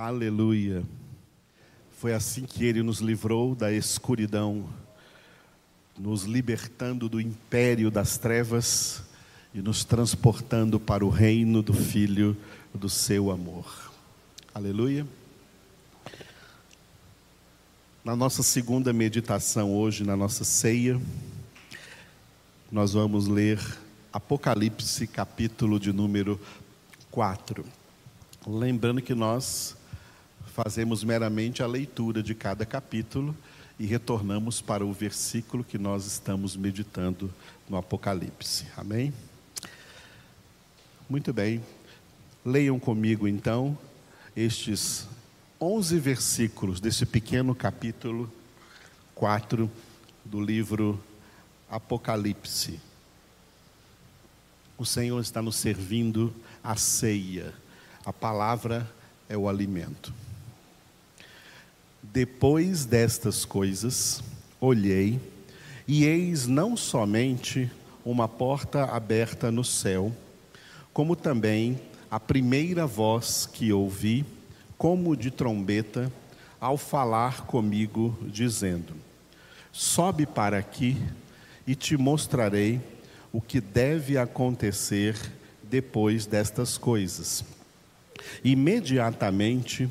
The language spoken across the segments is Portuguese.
Aleluia. Foi assim que ele nos livrou da escuridão, nos libertando do império das trevas e nos transportando para o reino do Filho do seu amor. Aleluia. Na nossa segunda meditação hoje, na nossa ceia, nós vamos ler Apocalipse, capítulo de número 4. Lembrando que nós fazemos meramente a leitura de cada capítulo e retornamos para o versículo que nós estamos meditando no Apocalipse. Amém? Muito bem. Leiam comigo então estes 11 versículos desse pequeno capítulo 4 do livro Apocalipse. O Senhor está nos servindo a ceia. A palavra é o alimento. Depois destas coisas, olhei, e eis não somente uma porta aberta no céu, como também a primeira voz que ouvi, como de trombeta, ao falar comigo, dizendo: Sobe para aqui e te mostrarei o que deve acontecer depois destas coisas. Imediatamente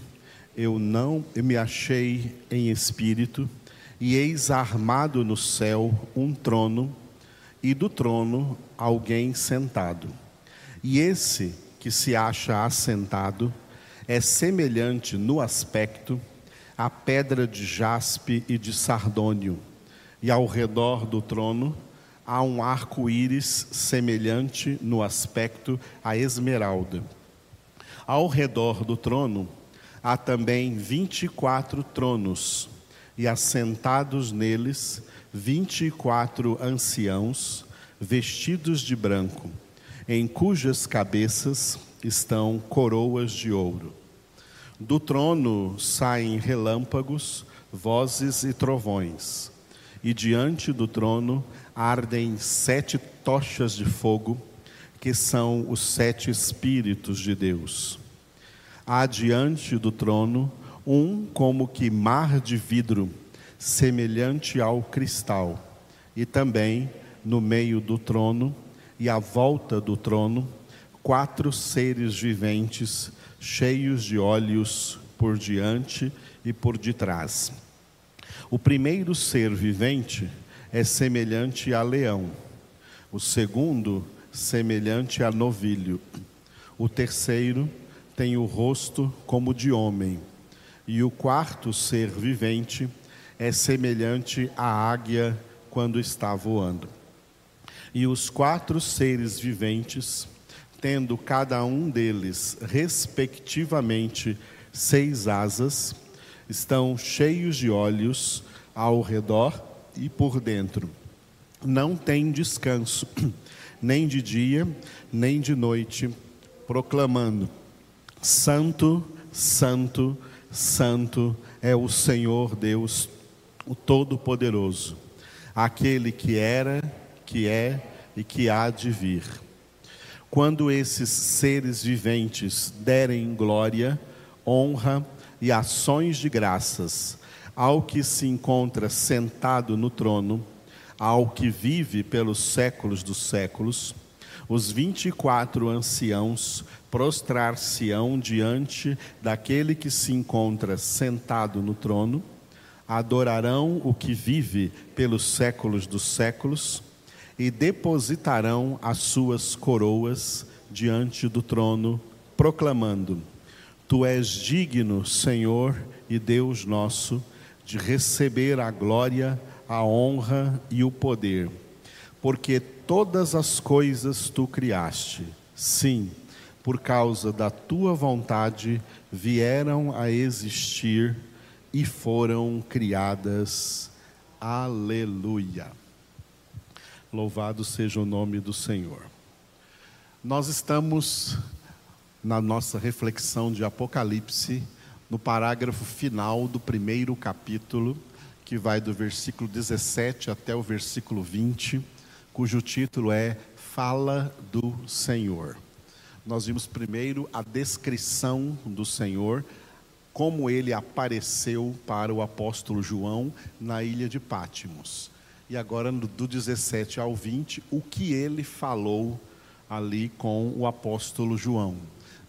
eu não eu me achei em espírito, e eis armado no céu um trono, e do trono alguém sentado. E esse que se acha assentado é semelhante no aspecto à pedra de jaspe e de sardônio, e ao redor do trono há um arco-íris semelhante no aspecto à esmeralda. Ao redor do trono há também vinte e quatro tronos, e assentados neles vinte e quatro anciãos, vestidos de branco, em cujas cabeças estão coroas de ouro. Do trono saem relâmpagos, vozes e trovões, e diante do trono ardem sete tochas de fogo, que são os sete Espíritos de Deus há diante do trono um como que mar de vidro, semelhante ao cristal, e também no meio do trono e à volta do trono, quatro seres viventes, cheios de olhos por diante e por detrás. O primeiro ser vivente é semelhante a leão, o segundo, semelhante a novilho, o terceiro, tem o rosto como de homem, e o quarto ser vivente é semelhante à águia quando está voando. E os quatro seres viventes, tendo cada um deles, respectivamente, seis asas, estão cheios de olhos ao redor e por dentro. Não têm descanso, nem de dia, nem de noite, proclamando: Santo, Santo, Santo é o Senhor Deus, o Todo-Poderoso, aquele que era, que é e que há de vir. Quando esses seres viventes derem glória, honra e ações de graças ao que se encontra sentado no trono, ao que vive pelos séculos dos séculos, os vinte e quatro anciãos prostrar-se-ão diante daquele que se encontra sentado no trono, adorarão o que vive pelos séculos dos séculos e depositarão as suas coroas diante do trono, proclamando: Tu és digno, Senhor e Deus nosso, de receber a glória, a honra e o poder, porque todas as coisas tu criaste. Sim, por causa da tua vontade, vieram a existir e foram criadas. Aleluia. Louvado seja o nome do Senhor. Nós estamos na nossa reflexão de Apocalipse, no parágrafo final do primeiro capítulo, que vai do versículo 17 até o versículo 20, cujo título é Fala do Senhor. Nós vimos primeiro a descrição do Senhor, como ele apareceu para o apóstolo João na ilha de Pátimos. E agora, do 17 ao 20, o que ele falou ali com o apóstolo João.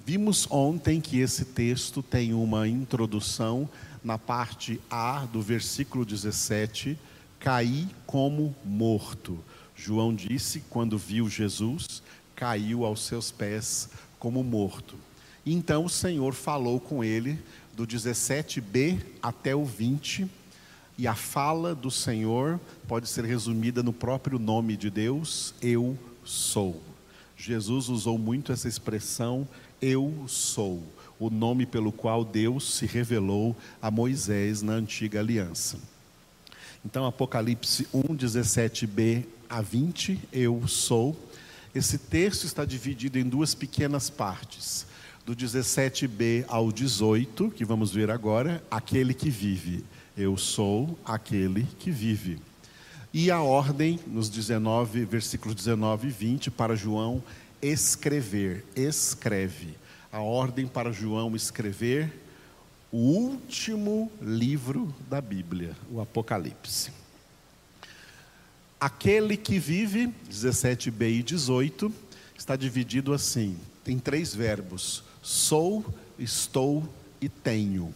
Vimos ontem que esse texto tem uma introdução na parte A do versículo 17: caí como morto. João disse, quando viu Jesus, caiu aos seus pés como morto. Então o Senhor falou com ele do 17b até o 20, e a fala do Senhor pode ser resumida no próprio nome de Deus: Eu sou. Jesus usou muito essa expressão, Eu sou, o nome pelo qual Deus se revelou a Moisés na antiga aliança. Então, Apocalipse 1, 17b a 20, Eu sou. Esse texto está dividido em duas pequenas partes do 17b ao 18, que vamos ver agora, aquele que vive. Eu sou aquele que vive. E a ordem, nos 19, versículos 19 e 20, para João escrever, escreve. A ordem para João escrever o último livro da Bíblia, o Apocalipse. Aquele que vive, 17b e 18, está dividido assim: tem três verbos: Sou, estou e tenho.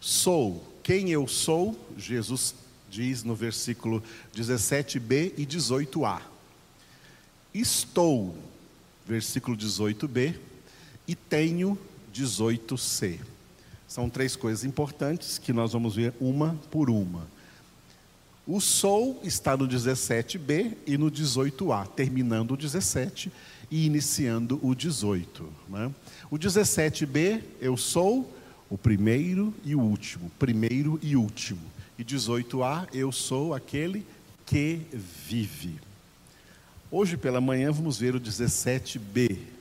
Sou, quem eu sou, Jesus diz no versículo 17b e 18a. Estou, versículo 18b, e tenho 18c. São três coisas importantes que nós vamos ver uma por uma. O sou está no 17b e no 18a, terminando o 17 e iniciando o 18. Né? O 17b, eu sou o primeiro e o último, primeiro e último. E 18a, eu sou aquele que vive. Hoje pela manhã vamos ver o 17b.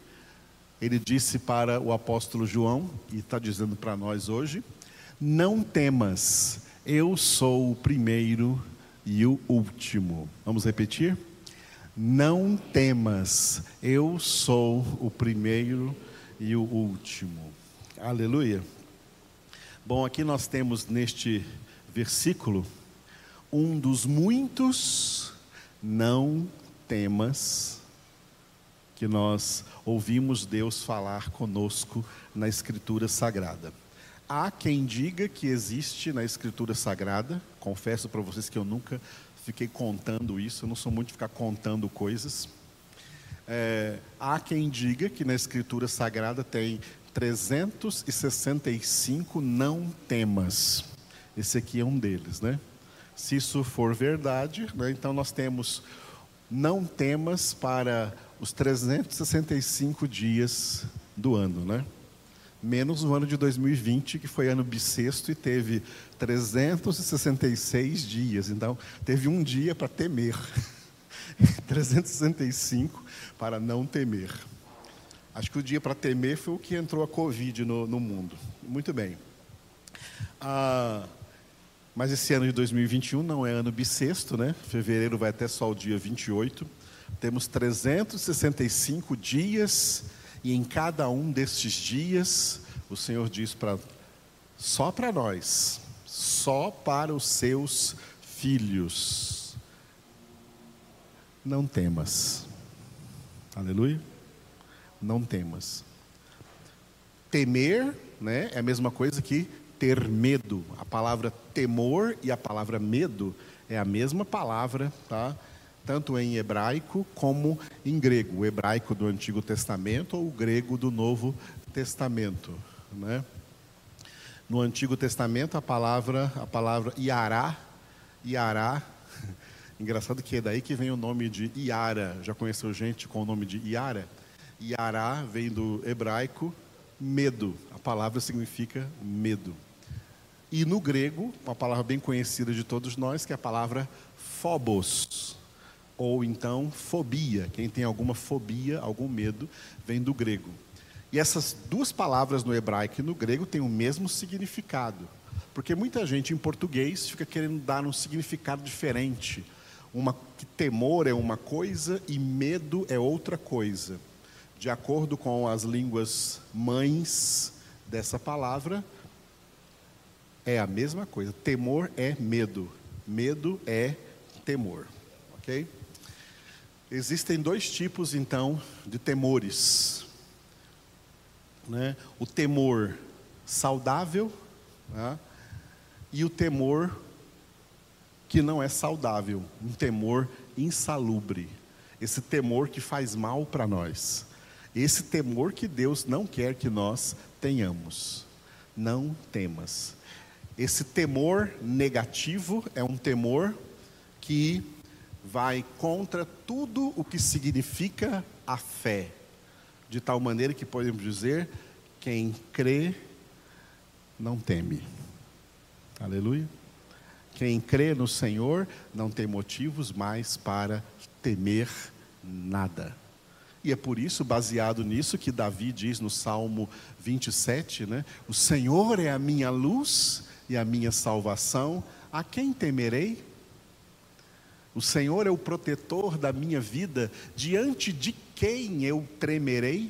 Ele disse para o apóstolo João, e está dizendo para nós hoje: Não temas, eu sou o primeiro e o último. Vamos repetir? Não temas, eu sou o primeiro e o último. Aleluia. Bom, aqui nós temos neste versículo um dos muitos não temas que nós ouvimos Deus falar conosco na Escritura Sagrada. Há quem diga que existe na Escritura Sagrada, confesso para vocês que eu nunca fiquei contando isso, eu não sou muito de ficar contando coisas. É, há quem diga que na Escritura Sagrada tem 365 não temas. Esse aqui é um deles, né? Se isso for verdade, né, então nós temos não temas para os 365 dias do ano, né? menos o ano de 2020, que foi ano bissexto e teve 366 dias. Então, teve um dia para temer, 365 para não temer. Acho que o dia para temer foi o que entrou a Covid no, no mundo. Muito bem. Ah, mas esse ano de 2021 não é ano bissexto, né? Fevereiro vai até só o dia 28. Temos 365 dias e em cada um destes dias, o Senhor diz para só para nós, só para os seus filhos. Não temas. Aleluia. Não temas. Temer, né, é a mesma coisa que ter medo. A palavra temor e a palavra medo é a mesma palavra, tá? Tanto em hebraico como em grego, o hebraico do Antigo Testamento ou o grego do Novo Testamento, né? No Antigo Testamento a palavra a palavra Iará, Iará, engraçado que é daí que vem o nome de Iara. Já conheceu gente com o nome de Iara? Iará vem do hebraico medo. A palavra significa medo. E no grego, uma palavra bem conhecida de todos nós, que é a palavra phobos ou então fobia. Quem tem alguma fobia, algum medo, vem do grego. E essas duas palavras no hebraico e no grego têm o mesmo significado. Porque muita gente em português fica querendo dar um significado diferente. Uma, que temor é uma coisa e medo é outra coisa. De acordo com as línguas mães dessa palavra, é a mesma coisa. Temor é medo. Medo é temor. Ok? Existem dois tipos, então, de temores. Né? O temor saudável né? e o temor que não é saudável, um temor insalubre. Esse temor que faz mal para nós. Esse temor que Deus não quer que nós tenhamos. Não temas. Esse temor negativo é um temor que vai contra tudo o que significa a fé, de tal maneira que podemos dizer: quem crê não teme. Aleluia. Quem crê no Senhor não tem motivos mais para temer nada. E é por isso, baseado nisso, que Davi diz no Salmo 27, né? O Senhor é a minha luz e a minha salvação, a quem temerei? O Senhor é o protetor da minha vida, diante de quem eu tremerei?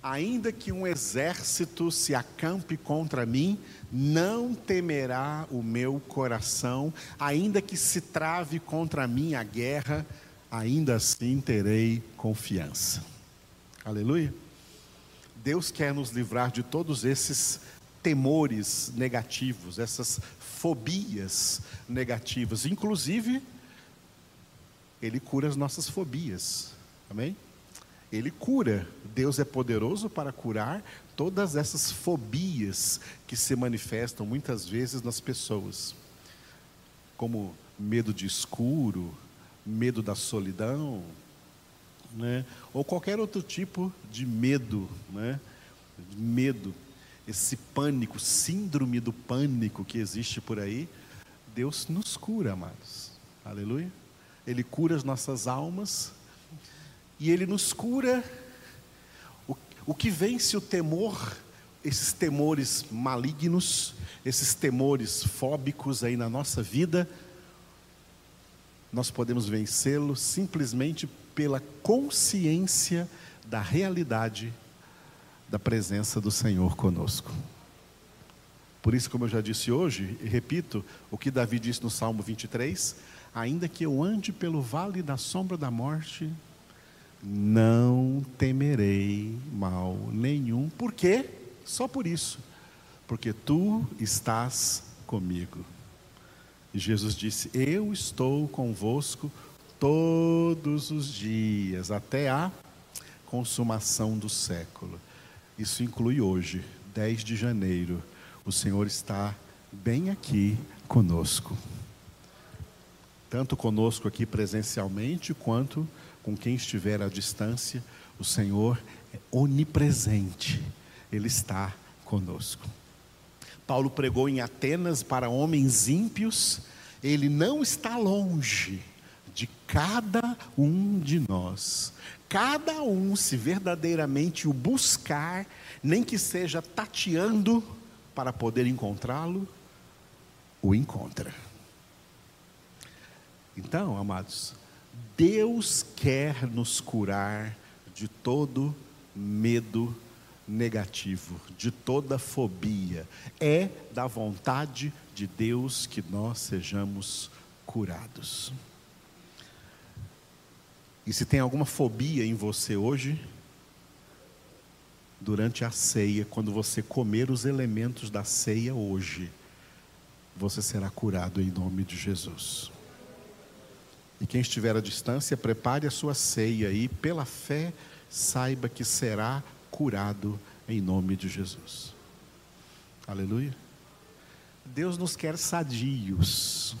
Ainda que um exército se acampe contra mim, não temerá o meu coração, ainda que se trave contra mim a guerra, ainda assim terei confiança. Aleluia. Deus quer nos livrar de todos esses temores negativos, essas fobias negativas, inclusive ele cura as nossas fobias. Amém? Ele cura. Deus é poderoso para curar todas essas fobias que se manifestam muitas vezes nas pessoas, como medo de escuro, medo da solidão, né? ou qualquer outro tipo de medo, né? medo, esse pânico, síndrome do pânico que existe por aí, Deus nos cura, amados. Aleluia. Ele cura as nossas almas e Ele nos cura. O, o que vence o temor, esses temores malignos, esses temores fóbicos aí na nossa vida, nós podemos vencê-lo simplesmente pela consciência da realidade da presença do Senhor conosco. Por isso, como eu já disse hoje, e repito o que Davi disse no Salmo 23, ainda que eu ande pelo vale da sombra da morte, não temerei mal nenhum. Por quê? Só por isso. Porque tu estás comigo. E Jesus disse: Eu estou convosco todos os dias, até a consumação do século. Isso inclui hoje, 10 de janeiro. O Senhor está bem aqui conosco tanto conosco aqui presencialmente, quanto com quem estiver à distância, o Senhor é onipresente, Ele está conosco. Paulo pregou em Atenas para homens ímpios, ele não está longe de cada um de nós. Cada um, se verdadeiramente o buscar, nem que seja tateando para poder encontrá-lo, o encontra. Então, amados, Deus quer nos curar de todo medo negativo, de toda fobia. É da vontade de Deus que nós sejamos curados. E se tem alguma fobia em você hoje, durante a ceia, quando você comer os elementos da ceia hoje, você será curado em nome de Jesus. E quem estiver à distância, prepare a sua ceia e, pela fé, saiba que será curado em nome de Jesus. Aleluia. Deus nos quer sadios.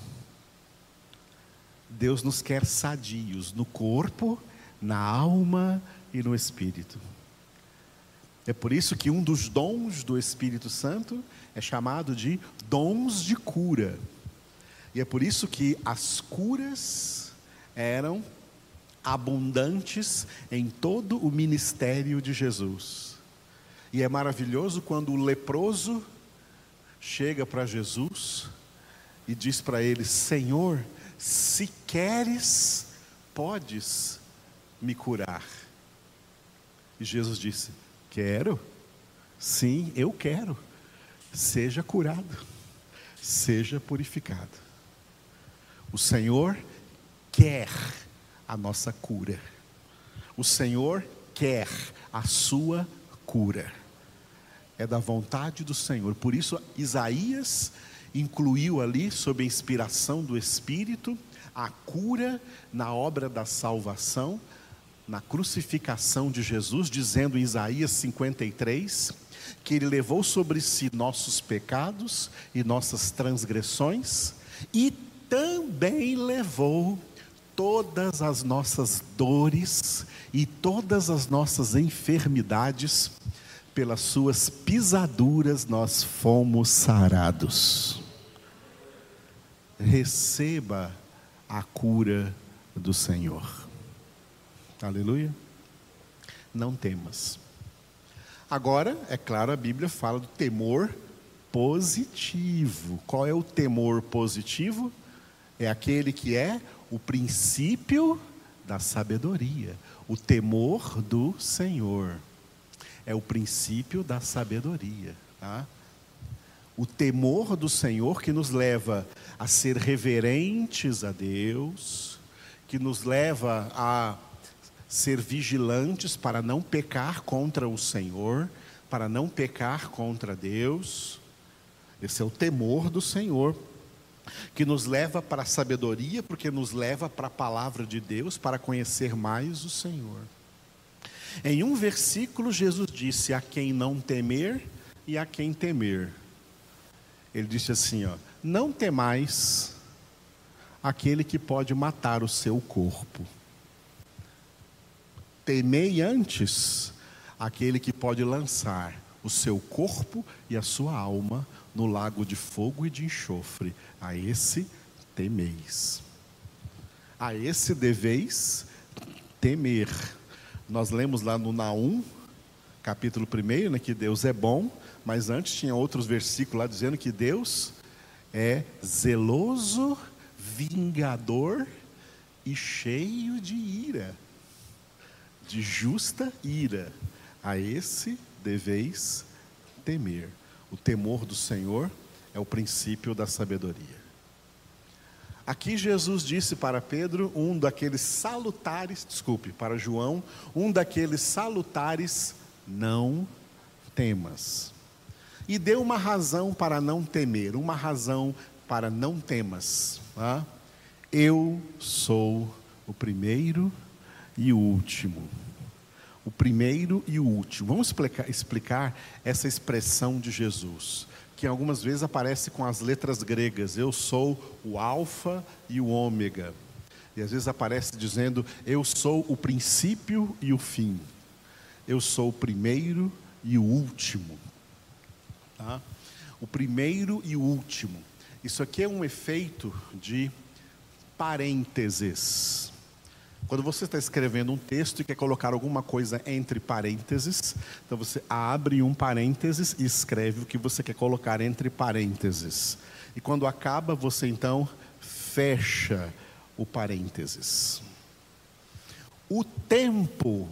Deus nos quer sadios no corpo, na alma e no espírito. É por isso que um dos dons do Espírito Santo é chamado de dons de cura. E é por isso que as curas eram abundantes em todo o ministério de Jesus. E é maravilhoso quando o leproso chega para Jesus e diz para ele: Senhor, se queres, podes me curar. E Jesus disse: Quero, sim, eu quero, seja curado. seja purificado. O Senhor quer a nossa cura. O Senhor quer a sua cura. É da vontade do Senhor. Por isso, Isaías incluiu ali, sob a inspiração do Espírito, a cura na obra da salvação, na crucificação de Jesus, dizendo em Isaías 53 que ele levou sobre si nossos pecados e nossas transgressões e também levou todas as nossas dores e todas as nossas enfermidades, pelas suas pisaduras nós fomos sarados. Receba a cura do Senhor. Aleluia. Não temas. Agora, é claro, a Bíblia fala do temor positivo. Qual é o temor positivo? É aquele que é o princípio da sabedoria, o temor do Senhor. É o princípio da sabedoria. Tá? O temor do Senhor que nos leva a ser reverentes a Deus, que nos leva a ser vigilantes para não pecar contra o Senhor, para não pecar contra Deus. Esse é o temor do Senhor, que nos leva para a sabedoria, porque nos leva para a palavra de Deus, para conhecer mais o Senhor. Em um versículo, Jesus disse: A quem não temer e a quem temer. Ele disse assim: ó, Não temais aquele que pode matar o seu corpo temei antes aquele que pode lançar o seu corpo e a sua alma no lago de fogo e de enxofre. A esse temeis. A esse deveis temer. Nós lemos lá no Naum, capítulo 1, né, que Deus é bom, mas antes tinha outros versículos lá dizendo que Deus é zeloso, vingador e cheio de ira de justa ira. A esse deveis temer. O temor do Senhor é o princípio da sabedoria. Aqui Jesus disse para Pedro um daqueles salutares, desculpe, para João, um daqueles salutares não temas. E deu uma razão para não temer, uma razão para não temas. Tá? Eu sou o primeiro e o último. O primeiro e o último. Vamos explicar, explicar essa expressão de Jesus, que algumas vezes aparece com as letras gregas. Eu sou o Alfa e o Ômega. E às vezes aparece dizendo: Eu sou o princípio e o fim. Eu sou o primeiro e o último. Tá? O primeiro e o último. Isso aqui é um efeito de parênteses. Quando você está escrevendo um texto e quer colocar alguma coisa entre parênteses, então você abre um parênteses e escreve o que você quer colocar entre parênteses. E quando acaba, você então fecha o parênteses. O tempo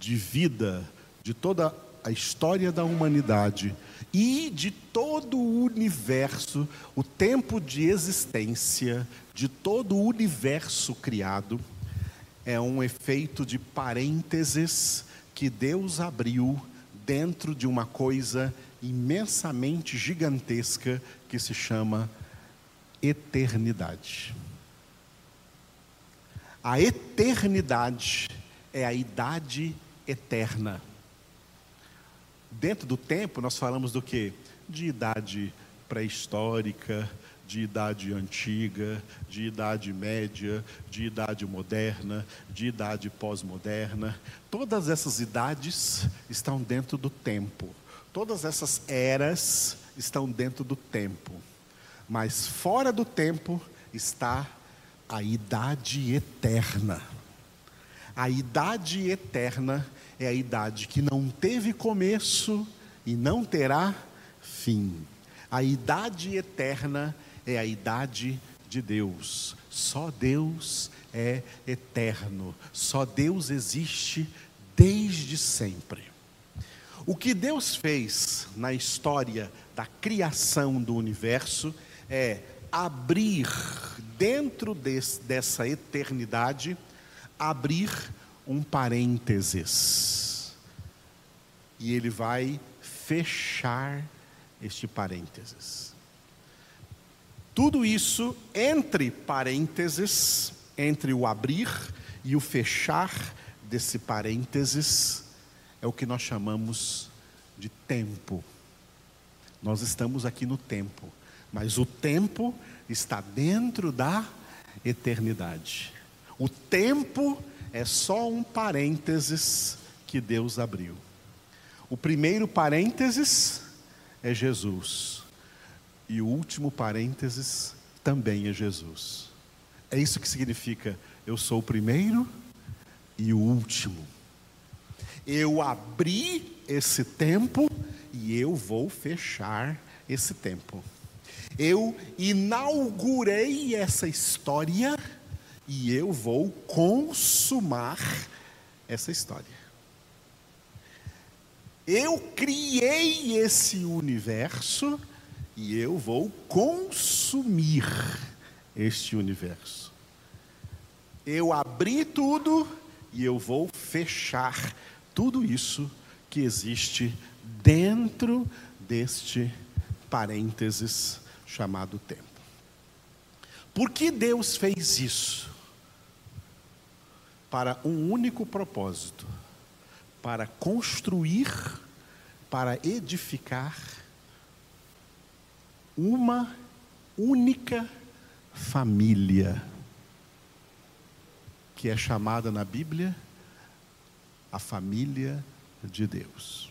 de vida de toda a história da humanidade e de todo o universo, o tempo de existência de todo o universo criado, é um efeito de parênteses que Deus abriu dentro de uma coisa imensamente gigantesca que se chama eternidade. A eternidade é a idade eterna. Dentro do tempo, nós falamos do que? De idade pré-histórica, de idade antiga, de idade média, de idade moderna, de idade pós-moderna. Todas essas idades estão dentro do tempo. Todas essas eras estão dentro do tempo. Mas fora do tempo está a idade eterna. A idade eterna é a idade que não teve começo e não terá fim. A idade eterna é a idade de Deus. Só Deus é eterno. Só Deus existe desde sempre. O que Deus fez na história da criação do universo é abrir dentro desse, dessa eternidade, abrir um parênteses. E ele vai fechar este parênteses. Tudo isso entre parênteses, entre o abrir e o fechar desse parênteses, é o que nós chamamos de tempo. Nós estamos aqui no tempo, mas o tempo está dentro da eternidade. O tempo é só um parênteses que Deus abriu. O primeiro parênteses é Jesus. E o último parênteses também é Jesus. É isso que significa eu sou o primeiro e o último. Eu abri esse tempo e eu vou fechar esse tempo. Eu inaugurei essa história e eu vou consumar essa história. Eu criei esse universo e eu vou consumir este universo. Eu abri tudo e eu vou fechar tudo isso que existe dentro deste parênteses chamado tempo. Por que Deus fez isso? Para um único propósito: para construir, para edificar uma única família, que é chamada na Bíblia a família de Deus.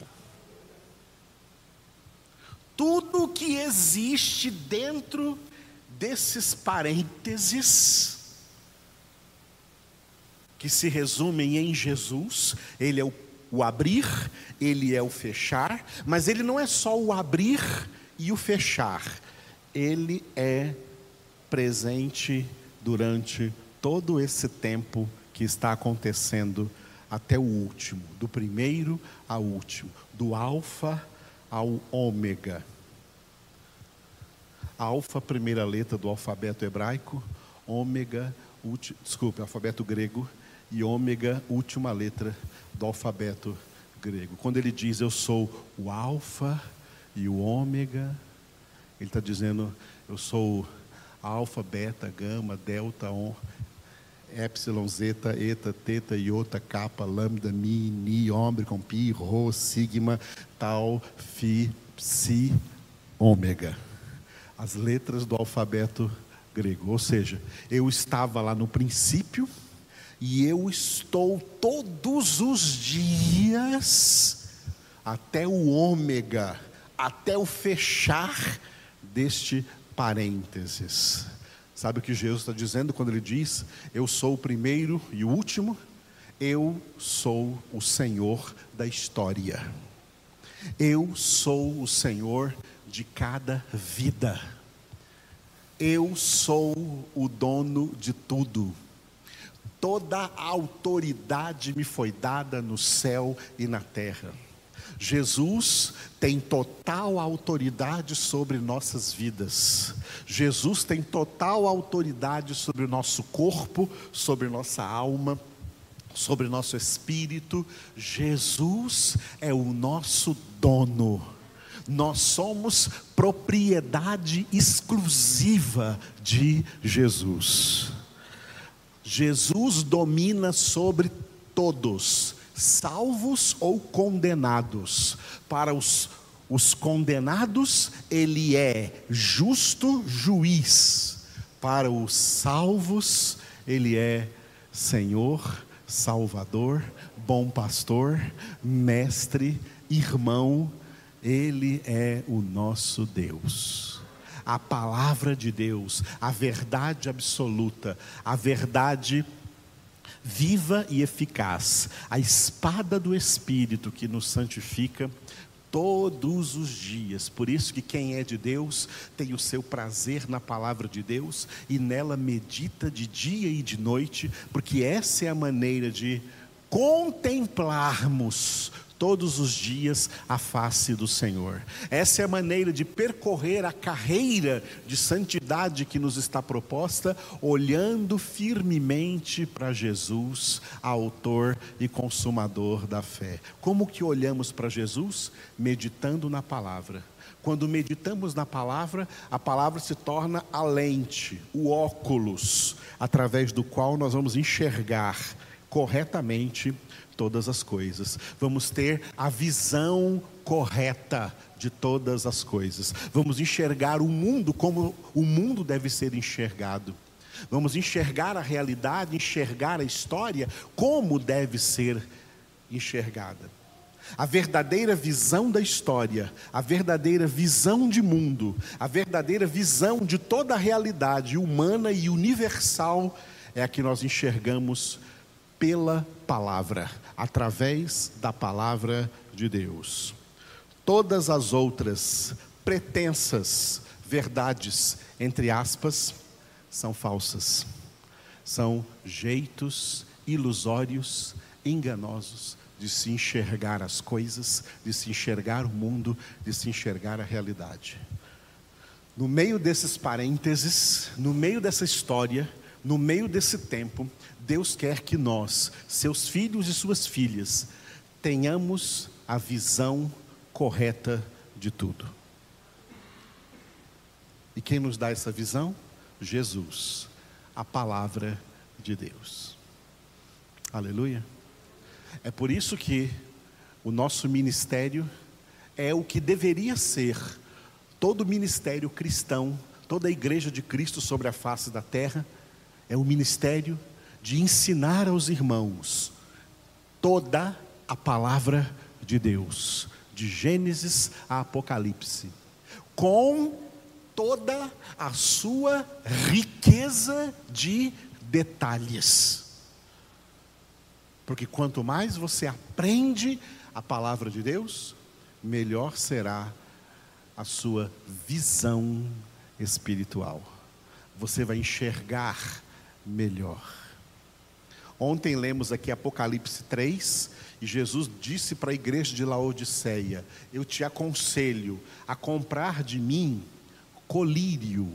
Tudo que existe dentro desses parênteses, que se resumem em Jesus, Ele é o, o abrir, Ele é o fechar, mas Ele não é só o abrir e o fechar, Ele é presente durante todo esse tempo que está acontecendo até o último, do primeiro ao último, do alfa ao ômega. Alfa, primeira letra do alfabeto hebraico, ômega, ulti, desculpe, alfabeto grego, e ômega, última letra do alfabeto grego. Quando ele diz eu sou o alfa e o ômega, ele está dizendo eu sou alfa, beta, gama, delta, on, epsilon, zeta, eta, teta, iota, kappa, lambda, mi, ni, com pi, rho, sigma, tau, fi, psi, ômega. As letras do alfabeto grego. Ou seja, eu estava lá no princípio e eu estou todos os dias até o ômega, até o fechar deste parênteses. Sabe o que Jesus está dizendo quando ele diz: Eu sou o primeiro e o último? Eu sou o Senhor da história. Eu sou o Senhor de cada vida. Eu sou o dono de tudo. Toda a autoridade me foi dada no céu e na terra. Jesus tem total autoridade sobre nossas vidas. Jesus tem total autoridade sobre o nosso corpo, sobre nossa alma, sobre nosso espírito. Jesus é o nosso dono. Nós somos propriedade exclusiva de Jesus. Jesus domina sobre todos salvos ou condenados. Para os, os condenados, ele é justo juiz. Para os salvos, ele é Senhor, Salvador, bom pastor, mestre, irmão, ele é o nosso Deus. A palavra de Deus, a verdade absoluta, a verdade viva e eficaz, a espada do Espírito que nos santifica todos os dias. Por isso que quem é de Deus tem o seu prazer na palavra de Deus e nela medita de dia e de noite, porque essa é a maneira de contemplarmos todos os dias a face do Senhor. Essa é a maneira de percorrer a carreira de santidade que nos está proposta, olhando firmemente para Jesus, autor e consumador da fé. Como que olhamos para Jesus? Meditando na palavra. Quando meditamos na palavra, a palavra se torna a lente, o óculos, através do qual nós vamos enxergar corretamente todas as coisas. Vamos ter a visão correta de todas as coisas. Vamos enxergar o mundo como o mundo deve ser enxergado. Vamos enxergar a realidade, enxergar a história como deve ser enxergada. A verdadeira visão da história, a verdadeira visão de mundo, a verdadeira visão de toda a realidade humana e universal é a que nós enxergamos pela palavra, através da palavra de Deus. Todas as outras pretensas verdades, entre aspas, são falsas. São jeitos ilusórios, enganosos de se enxergar as coisas, de se enxergar o mundo, de se enxergar a realidade. No meio desses parênteses, no meio dessa história, no meio desse tempo, Deus quer que nós, seus filhos e suas filhas, tenhamos a visão correta de tudo. E quem nos dá essa visão? Jesus, a palavra de Deus. Aleluia. É por isso que o nosso ministério é o que deveria ser todo ministério cristão, toda a igreja de Cristo sobre a face da terra, é o ministério de ensinar aos irmãos toda a palavra de Deus, de Gênesis a Apocalipse, com toda a sua riqueza de detalhes. Porque quanto mais você aprende a palavra de Deus, melhor será a sua visão espiritual. Você vai enxergar melhor. Ontem lemos aqui Apocalipse 3 e Jesus disse para a igreja de Laodiceia: Eu te aconselho a comprar de mim colírio,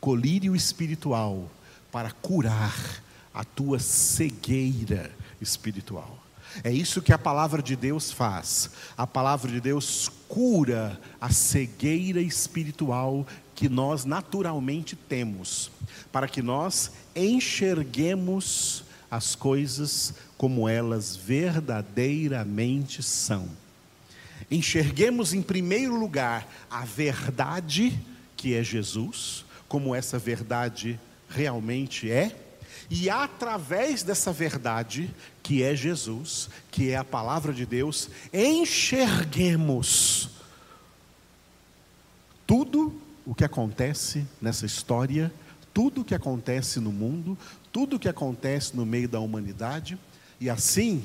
colírio espiritual, para curar a tua cegueira espiritual. É isso que a palavra de Deus faz. A palavra de Deus cura a cegueira espiritual que nós naturalmente temos, para que nós enxerguemos as coisas como elas verdadeiramente são. Enxerguemos em primeiro lugar a verdade, que é Jesus, como essa verdade realmente é, e através dessa verdade, que é Jesus, que é a palavra de Deus, enxerguemos tudo o que acontece nessa história, tudo o que acontece no mundo, tudo o que acontece no meio da humanidade e assim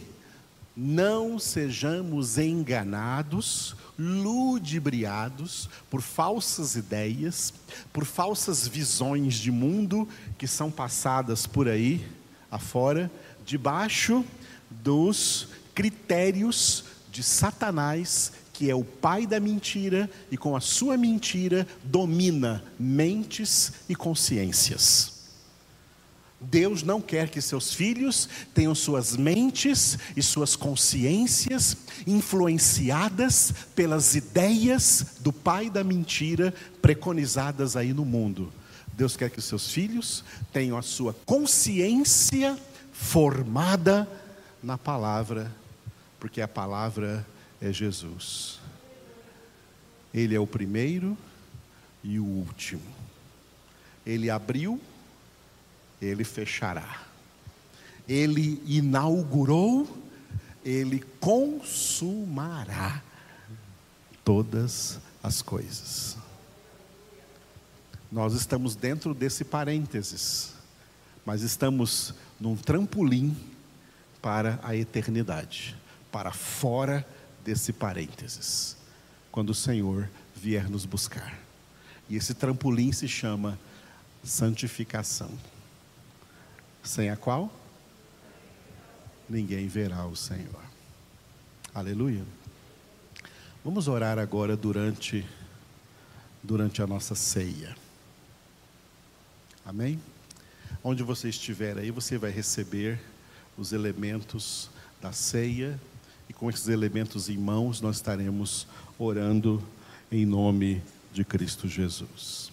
não sejamos enganados, ludibriados por falsas ideias, por falsas visões de mundo que são passadas por aí afora, debaixo dos critérios de Satanás, que é o pai da mentira e com a sua mentira domina mentes e consciências. Deus não quer que seus filhos tenham suas mentes e suas consciências influenciadas pelas ideias do pai da mentira preconizadas aí no mundo. Deus quer que seus filhos tenham a sua consciência formada na palavra, porque a palavra é Jesus. Ele é o primeiro e o último. Ele abriu ele fechará. Ele inaugurou, ele consumará todas as coisas. Nós estamos dentro desse parênteses, mas estamos num trampolim para a eternidade, para fora desse parênteses, quando o Senhor vier nos buscar. E esse trampolim se chama santificação sem a qual ninguém verá o Senhor. Aleluia. Vamos orar agora durante durante a nossa ceia. Amém? Onde você estiver aí, você vai receber os elementos da ceia e com esses elementos em mãos nós estaremos orando em nome de Cristo Jesus.